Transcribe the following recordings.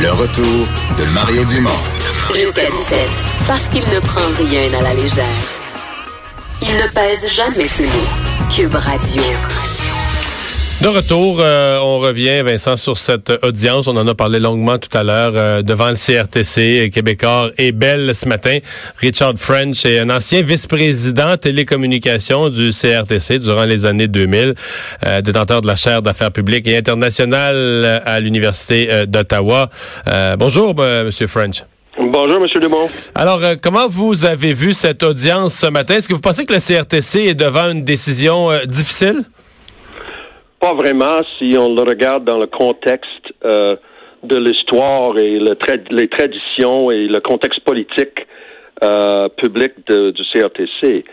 Le retour de Mario Dumont. Jusqu'à 17, parce qu'il ne prend rien à la légère. Il ne pèse jamais ses mots. Cube Radio. De retour, euh, on revient, Vincent, sur cette audience. On en a parlé longuement tout à l'heure euh, devant le CRTC Québécois et Belle ce matin. Richard French est un ancien vice-président télécommunications du CRTC durant les années 2000, euh, détenteur de la chaire d'affaires publiques et internationales à l'Université d'Ottawa. bonjour, Monsieur French. Bonjour, M. Dumont. Alors, comment vous avez vu cette audience ce matin? Est-ce que vous pensez que le CRTC est devant une décision difficile? Pas vraiment si on le regarde dans le contexte euh, de l'histoire et le les traditions et le contexte politique euh, public du CRTC.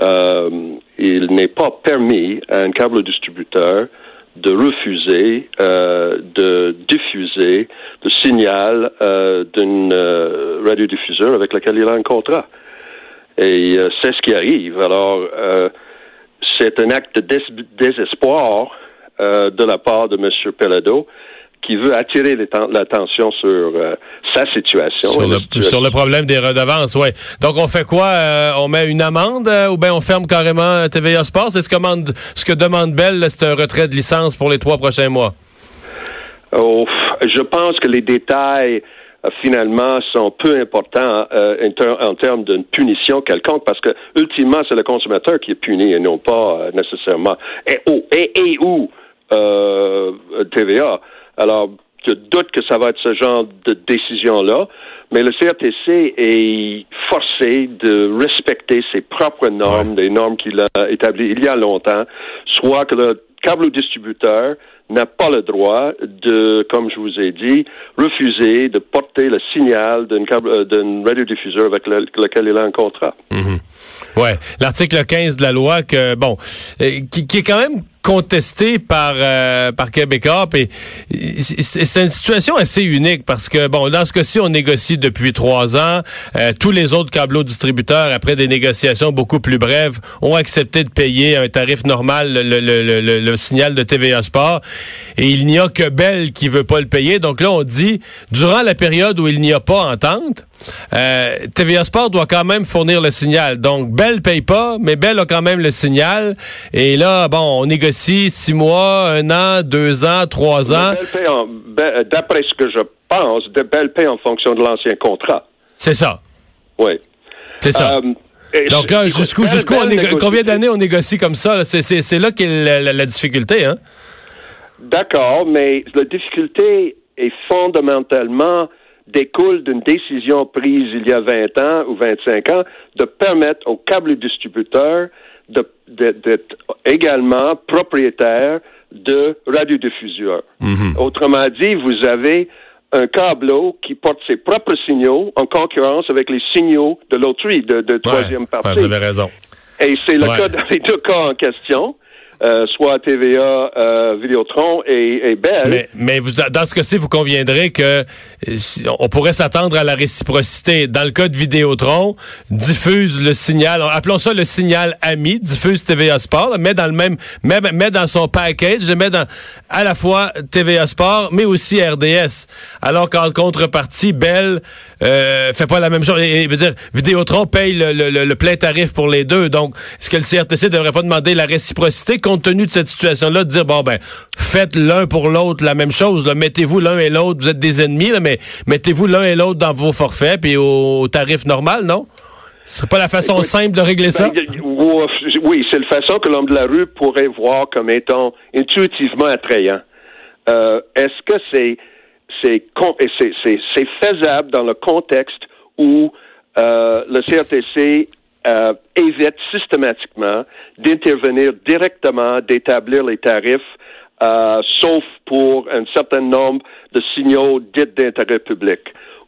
Euh, il n'est pas permis à un câble distributeur de refuser euh, de diffuser le signal euh, d'une euh, radiodiffuseur avec laquelle il a un contrat. Et c'est ce qui arrive. Alors, c'est un acte de désespoir euh, de la part de M. Pelado qui veut attirer l'attention sur euh, sa situation. Sur le, problème des redevances, oui. Donc, on fait quoi? Euh, on met une amende ou bien on ferme carrément TVA Sports? C'est ce, ce que demande Bell, c'est un retrait de licence pour les trois prochains mois? Oh, je pense que les détails finalement sont peu importants en, termes d'une punition quelconque parce que ultimement c'est le consommateur qui est puni et non pas nécessairement et, oh, et, et où? Euh, TVA. Alors, je doute que ça va être ce genre de décision-là, mais le CRTC est forcé de respecter ses propres normes, des normes qu'il a établies il y a longtemps, soit que le câble distributeur n'a pas le droit de, comme je vous ai dit, refuser de porter le signal d'un câble, euh, d'un radiodiffuseur avec lequel il a un contrat. Mm-hmm. Ouais, l'article 15 de la loi que bon, euh, qui, qui est quand même contesté par euh, par Québécois et c'est une situation assez unique parce que bon dans ce cas-ci on négocie depuis trois ans. Euh, tous les autres câbleaux distributeurs après des négociations beaucoup plus brèves ont accepté de payer un tarif normal le, le, le, le signal de TVA Sport. Et il n'y a que Bell qui veut pas le payer. Donc là on dit durant la période où il n'y a pas entente euh, TVA Sport doit quand même fournir le signal. Donc, Bell paye pas, mais Bell a quand même le signal. Et là, bon, on négocie six mois, un an, deux ans, trois ans. D'après ce que je pense, de Bell paye en fonction de l'ancien contrat. C'est ça. Oui. C'est ça. Euh, Donc là, jusqu'où, jusqu'où combien d'années on négocie comme ça? C'est, là qu'est la, la difficulté, hein? D'accord, mais la difficulté est fondamentalement découle d'une décision prise il y a 20 ans ou 25 ans de permettre aux câbles distributeurs d'être également propriétaires de radiodiffuseurs. Mhm. Autrement dit, vous avez un câbleau qui porte ses propres signaux en concurrence avec les signaux de l'autrui, de, de troisième partie. vous avez raison. Et c'est le cas dans les deux cas en question. Euh, soit TVA, euh, Vidéotron et, et Bell. Mais, dans ce cas-ci, vous conviendrez que euh, on pourrait s'attendre à la réciprocité. Dans le cas de Vidéotron, diffuse le signal, appelons ça le signal ami, diffuse TVA Sport, met dans le même, met, met dans son package, met dans à la fois TVA Sport, mais aussi RDS. Alors qu'en contrepartie, Bell euh, fait pas la même chose. Et, veut dire, Vidéotron paye le, le, le, plein tarif pour les deux. Donc, est-ce que le CRTC devrait pas demander la réciprocité compte tenu de cette situation-là, de dire, bon, ben, faites l'un pour l'autre la même chose. Mettez-vous l'un et l'autre, vous êtes des ennemis, là, mais mettez-vous l'un et l'autre dans vos forfaits, puis au, tarif normal, non? Ce serait pas la façon simple de régler ça? Ben, oui, c'est la façon que l'homme de la rue pourrait voir comme étant intuitivement attrayant. Euh, est-ce que c'est c'est faisable dans le contexte où euh, le CRTC euh, évite systématiquement d'intervenir directement, d'établir les tarifs, euh, sauf pour un certain nombre de signaux dits d'intérêt public.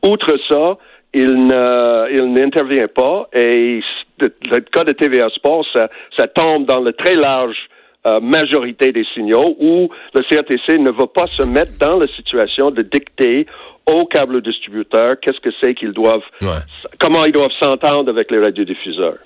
Outre ça, il n'intervient pas et le cas de TVA Sport, ça, ça tombe dans le très large euh, majorité des signaux où le CRTC ne va pas se mettre dans la situation de dicter aux câbles distributeurs qu'est-ce que c'est qu'ils doivent, comment ils doivent s'entendre avec les radiodiffuseurs.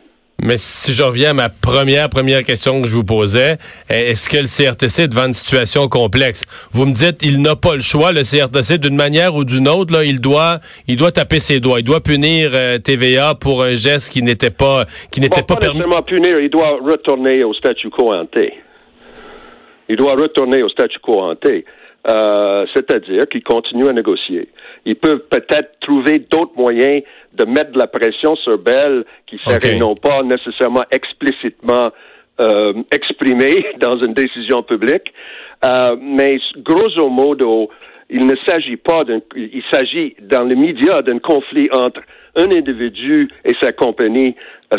Mais si je reviens à ma première, première question que je vous posais, est-ce que le CRTC est devant une situation complexe? Vous me dites, il n'a pas le choix, le CRTC, d'une manière ou d'une autre, là, il doit, il doit taper ses doigts. Il doit punir euh, TVA pour un geste qui n'était pas, qui n'était pas, pas permis. punir, il doit retourner au statu quo ante. Il doit retourner au statu quo ante. Euh, c'est-à-dire qu'il continue à négocier. Ils peuvent peut-être trouver d'autres moyens de mettre de la pression sur Bell qui serait non pas nécessairement explicitement euh, exprimé dans une décision publique, euh, mais grosso modo, il ne s'agit pas d'un, il s'agit dans les médias d'un conflit entre un individu et sa compagnie,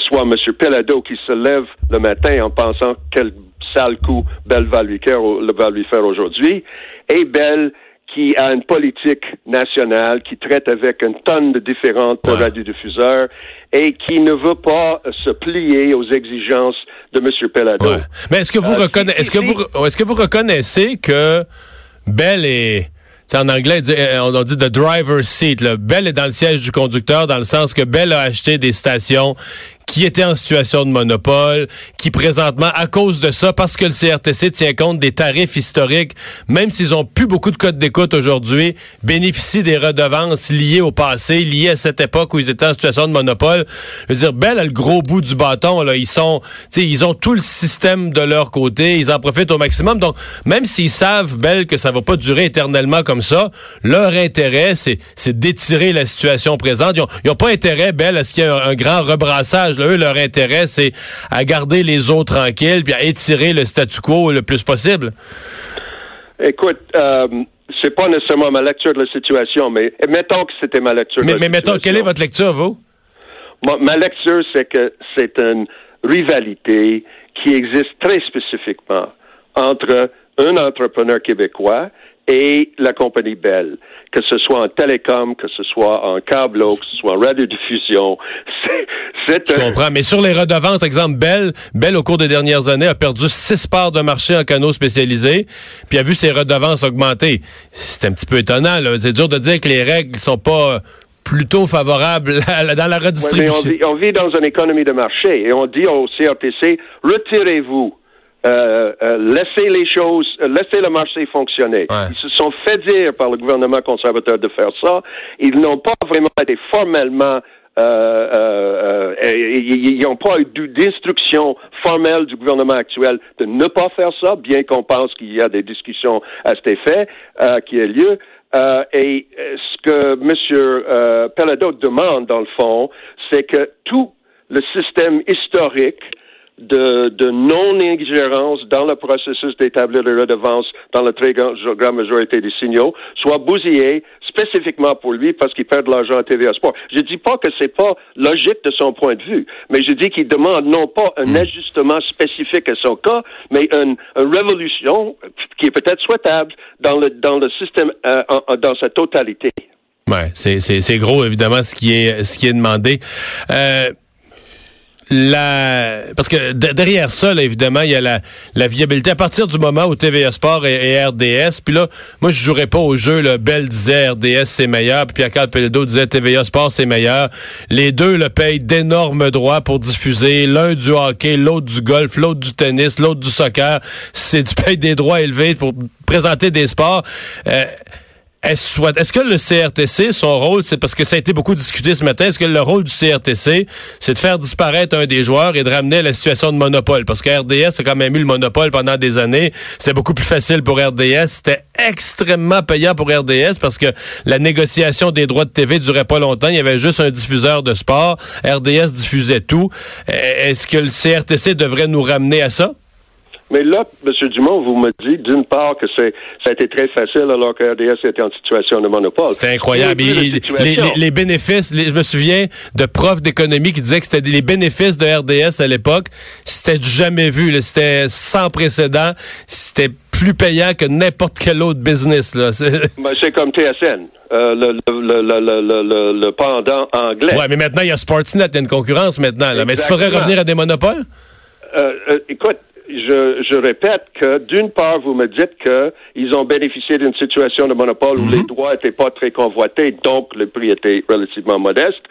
soit M. Pelado qui se lève le matin en pensant quel sale coup Bell va lui faire aujourd'hui, et Bell qui a une politique nationale, qui traite avec une tonne de différentes ouais. radiodiffuseurs et qui ne veut pas se plier aux exigences de M. Pelado. Mais est-ce que vous euh, est-ce que vous est-ce que vous reconnaissez que Bell est en anglais, euh, on dit the driver's seat. Bell est dans le siège du conducteur dans le sens que Bell a acheté des stations qui étaient en situation de monopole, qui présentement, à cause de ça, parce que le CRTC tient compte des tarifs historiques, même s'ils ont plus beaucoup de codes d'écoute aujourd'hui, bénéficient des redevances liées au passé, liées à cette époque où ils étaient en situation de monopole. Je veux dire, Bell a le gros bout du bâton, là. Ils sont, tu sais, ils ont tout le système de leur côté, ils en profitent au maximum. Donc, même s'ils savent, Bell, que ça va pas durer éternellement comme ça, leur intérêt, c'est, d'étirer la situation présente. Ils ont, pas intérêt, Bell, à ce qu'il y ait un grand rebrassage eux, leur intérêt, c'est à garder les autres tranquilles puis à étirer le statu quo le plus possible. Écoute, euh, c'est pas nécessairement ma lecture de la situation, mais mettons que c'était ma lecture. Mais, de mais mettons, quelle est votre lecture, vous? ma lecture, c'est que c'est une rivalité qui existe très spécifiquement entre un entrepreneur québécois et la compagnie Bell, que ce soit en télécom, que ce soit en câble, que ce soit en radiodiffusion. C'est, Je comprends, mais sur les redevances, exemple, Bell, Bell, au cours des dernières années, a perdu six parts de marché en canaux spécialisés, puis a vu ses redevances augmenter. C'est un petit peu étonnant, là. C'est dur de dire que les règles sont pas plutôt favorables dans la redistribution. on, vit, on vit dans une économie de marché et on dit au CRTC, retirez-vous euh, euh, laisser les choses, euh, laisser le marché fonctionner. Ils se sont fait dire par le gouvernement conservateur de faire ça. Ils n'ont pas vraiment été formellement euh, ils n'ont pas eu d'instruction formelle du gouvernement actuel de ne pas faire ça, bien qu'on pense qu'il y a des discussions à cet effet qui aient lieu. et ce que M. Pelado demande, dans le fond, c'est que tout le système historique de, de non-ingérence dans le processus d'établir les redevances dans la très grande majorité des signaux soit bousillé spécifiquement pour lui parce qu'il perd de l'argent à TVA Sport. Je dis pas que c'est pas logique de son point de vue, mais je dis qu'il demande non pas un hmm. ajustement spécifique à son cas, mais une, révolution qui est peut-être souhaitable dans le dans le système euh, dans sa totalité. Ouais, c'est c'est gros évidemment ce qui est ce qui est demandé. Euh la parce que derrière ça, évidemment, il y a la, la, viabilité. À partir du moment où TVA Sport et, RDS, puis là, moi, je jouerais pas au jeu. Là, Bell disait RDS c'est meilleur, puis Pierre Pelledo disait TVA Sport c'est meilleur. Les deux le payent d'énormes droits pour diffuser. L'un du hockey, l'autre du golf, l'autre du tennis, l'autre du soccer. C'est du paye des droits élevés pour présenter des sports. Euh, est-ce que le CRTC, son rôle, c'est parce que ça a été beaucoup discuté ce matin, est-ce que le rôle du CRTC, c'est de faire disparaître un des joueurs et de ramener la situation de monopole? Parce que RDS a quand même eu le monopole pendant des années. C'était beaucoup plus facile pour RDS. C'était extrêmement payant pour RDS parce que la négociation des droits de TV durait pas longtemps. Il y avait juste un diffuseur de sport. RDS diffusait tout. Est-ce que le CRTC devrait nous ramener à ça? Mais là, M. Dumont, vous me dites d'une part que c'est ça a été très facile alors que RDS était en situation de monopole. C'était incroyable. Les, bénéfices, je me souviens de profs d'économie qui disaient que c'était les bénéfices de RDS à l'époque, c'était jamais vu. C'était sans précédent. C'était plus payant que n'importe quel autre business. Ben, c'est comme TSN. Euh, le, le, le, le, pendant anglais. Oui, mais maintenant, il y a Sportsnet, il y a une concurrence maintenant. Mais est-ce qu'il faudrait revenir à des monopoles? Euh, euh, écoute, je, je, répète que d'une part, vous me dites qu'ils ont bénéficié d'une situation de monopole où mhm. les droits n'étaient pas très convoités, donc le prix était relativement modeste.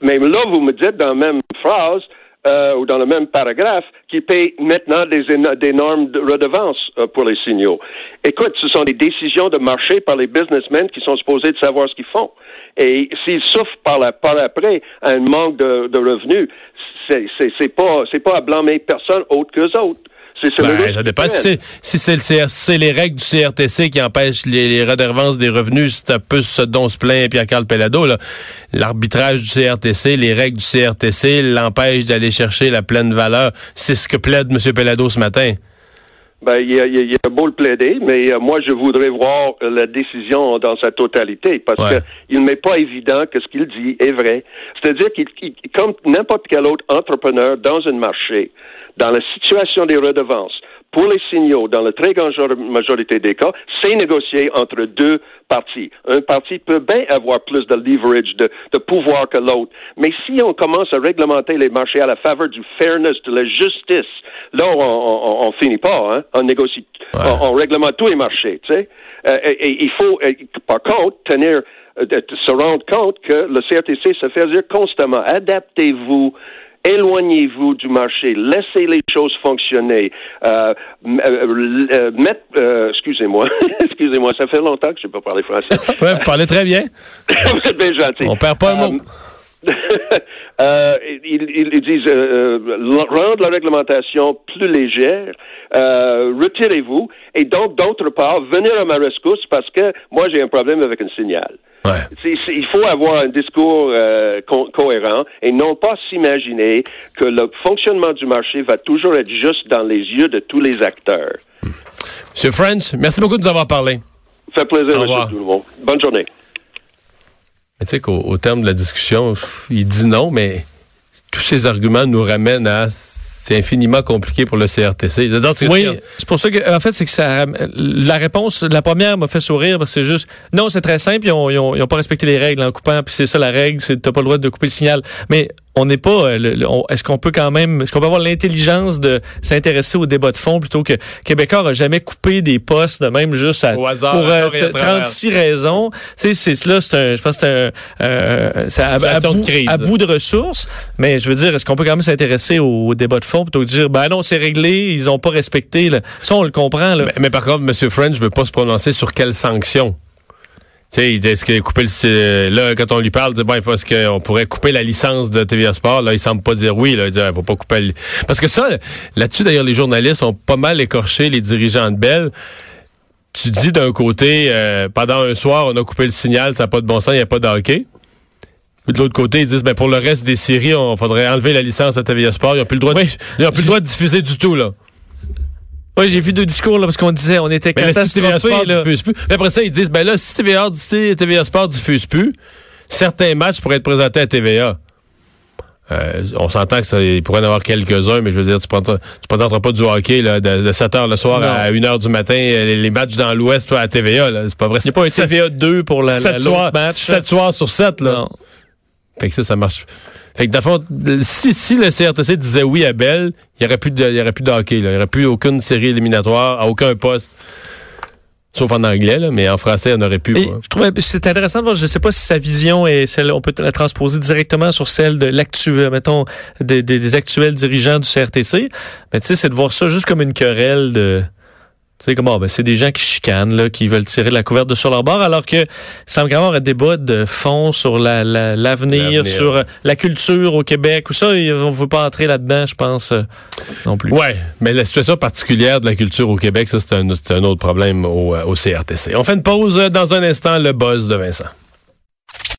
Mais là, vous me dites dans la même phrase, euh, ou dans le même paragraphe, qui paye maintenant des d'énormes redevances euh, pour les signaux. Écoute, ce sont des décisions de marché par les businessmen qui sont supposés de savoir ce qu'ils font. Et s'ils souffrent par, la, par après un manque de, de revenus, c'est pas c'est pas à blâmer personne autre qu'eux autres. C'est ben, ça dépend. Si c'est les règles du CRTC qui empêchent les, les redevances des revenus, c'est un peu ce dont se plaint Pierre-Carl Pellado. L'arbitrage du CRTC, les règles du CRTC l'empêchent d'aller chercher la pleine valeur. C'est ce que plaide M. Pellado ce matin. Ben, il, a, il, a, beau le plaider, mais euh, moi, je voudrais voir la décision dans sa totalité, parce qu'il que il n'est pas évident que ce qu'il dit est vrai. C'est-à-dire qu'il, comme n'importe quel autre entrepreneur dans un marché, dans la situation des redevances, pour les signaux, dans la très grande majorité des cas, c'est négocié entre deux parties. Un parti peut bien avoir plus de leverage, de, de pouvoir que l'autre. Mais si on commence à réglementer les marchés à la faveur du fairness, de la justice, là, on, on, on finit pas, hein? On négocie, on, réglemente tous les marchés, tu sais. Euh, et, il faut, par contre, tenir, euh, se rendre compte que le CRTC se fait dire constamment, adaptez-vous éloignez-vous du marché, laissez les choses fonctionner. Euh, euh, euh, euh excusez-moi, excusez-moi, ça fait longtemps que je n'ai pas parlé français. vous parlez très bien. bien gentil. On perd pas un mot. euh, ils, ils, disent euh, rendre la réglementation plus légère, euh, retirez-vous, et donc d'autre part, venir à ma rescousse parce que moi j'ai un problème avec un signal. Ouais. il faut avoir un discours euh, cohérent et non pas s'imaginer que le fonctionnement du marché va toujours être juste dans les yeux de tous les acteurs. Monsieur French, merci beaucoup de nous avoir parlé. Ça fait plaisir, Monsieur tout le monde. Bonne journée. tu sais qu'au terme de la discussion, il dit non, mais tous ces arguments nous ramènent à c'est infiniment compliqué pour le CRTC. Oui, c'est pour ça que, en fait, c'est que ça, la réponse, la première m'a fait sourire parce que c'est juste, non, c'est très simple, ils ont, ils ont, pas respecté les règles en coupant, puis c'est ça la règle, c'est t'as pas le droit de couper le signal. Mais on n'est pas. Euh, est-ce qu'on peut quand même, est-ce qu'on peut avoir l'intelligence de s'intéresser au débat de fond plutôt que Québécois a jamais coupé des postes de même juste à, pour euh, 36 raisons. Tu sais, c'est là, c'est un, je pense que c'est un, c'est à, bout, de à, bout, de ressources. Mais je veux dire, est-ce qu'on peut quand même s'intéresser au, débat de fond plutôt que de dire, ben non, c'est réglé, ils ont pas respecté. Là. Ça, on le comprend. Là. Mais, mais, par contre, M. French veut pas se prononcer sur quelles sanctions. Tu sais, est-ce que couper le là quand on lui parle, dit bon, est-ce qu'on pourrait couper la licence de TVA Sport? Là, il semble pas dire oui. Là, il dit ah, faut pas couper. Parce que ça, là-dessus d'ailleurs, les journalistes ont pas mal écorché les dirigeants de Bell. Tu dis d'un côté, euh, pendant un soir, on a coupé le signal, ça n'a pas de bon sens, il n'y a pas de hockey. Puis de l'autre côté, ils disent ben pour le reste des séries, on faudrait enlever la licence de TVA Sport. Ils n'ont plus le droit, de, ils ont plus le droit de diffuser du tout là. Oui, j'ai vu deux discours là, parce qu'on disait on était mais si TVA Sport diffuse plus. Mais après ça, ils disent ben là, si TVA, si TVA Sport diffuse plus, certains matchs pourraient être présentés à TVA. Euh, on s'entend que ça, il pourrait en avoir quelques-uns, mais je veux dire, tu ne présenteras pas du hockey là, de, 7 h le soir à 1 h du matin, les, matchs dans l'Ouest à TVA. C'est pas vrai. Il n'y a pas un TVA 2 pour la, 7 soirs, match. 7 soirs sur 7. Là. Non. Fait que ça, ça marche. Fait que, fond, si, si le CRTC disait oui à Bell, il n'y aurait plus de, il y aurait plus de hockey, Il n'y aurait plus aucune série éliminatoire à aucun poste. Sauf en anglais, là, mais en français, on aurait pu. je trouvais c'est intéressant de voir. Je ne sais pas si sa vision est celle, on peut la transposer directement sur celle de l'actuel, mettons, des, des actuels dirigeants du CRTC. Mais tu sais, c'est de voir ça juste comme une querelle de c'est comme, ben, c'est des gens qui chicanent, là, qui veulent tirer la couverte de sur leur bord, alors que semble y avoir un débat de fond sur l'avenir, la, sur la culture au Québec, ou ça, on ne veut pas entrer là-dedans, je pense, euh, non plus. Ouais, mais la situation particulière de la culture au Québec, ça, c'est un, un, autre problème au, au CRTC. On fait une pause dans un instant, le buzz de Vincent.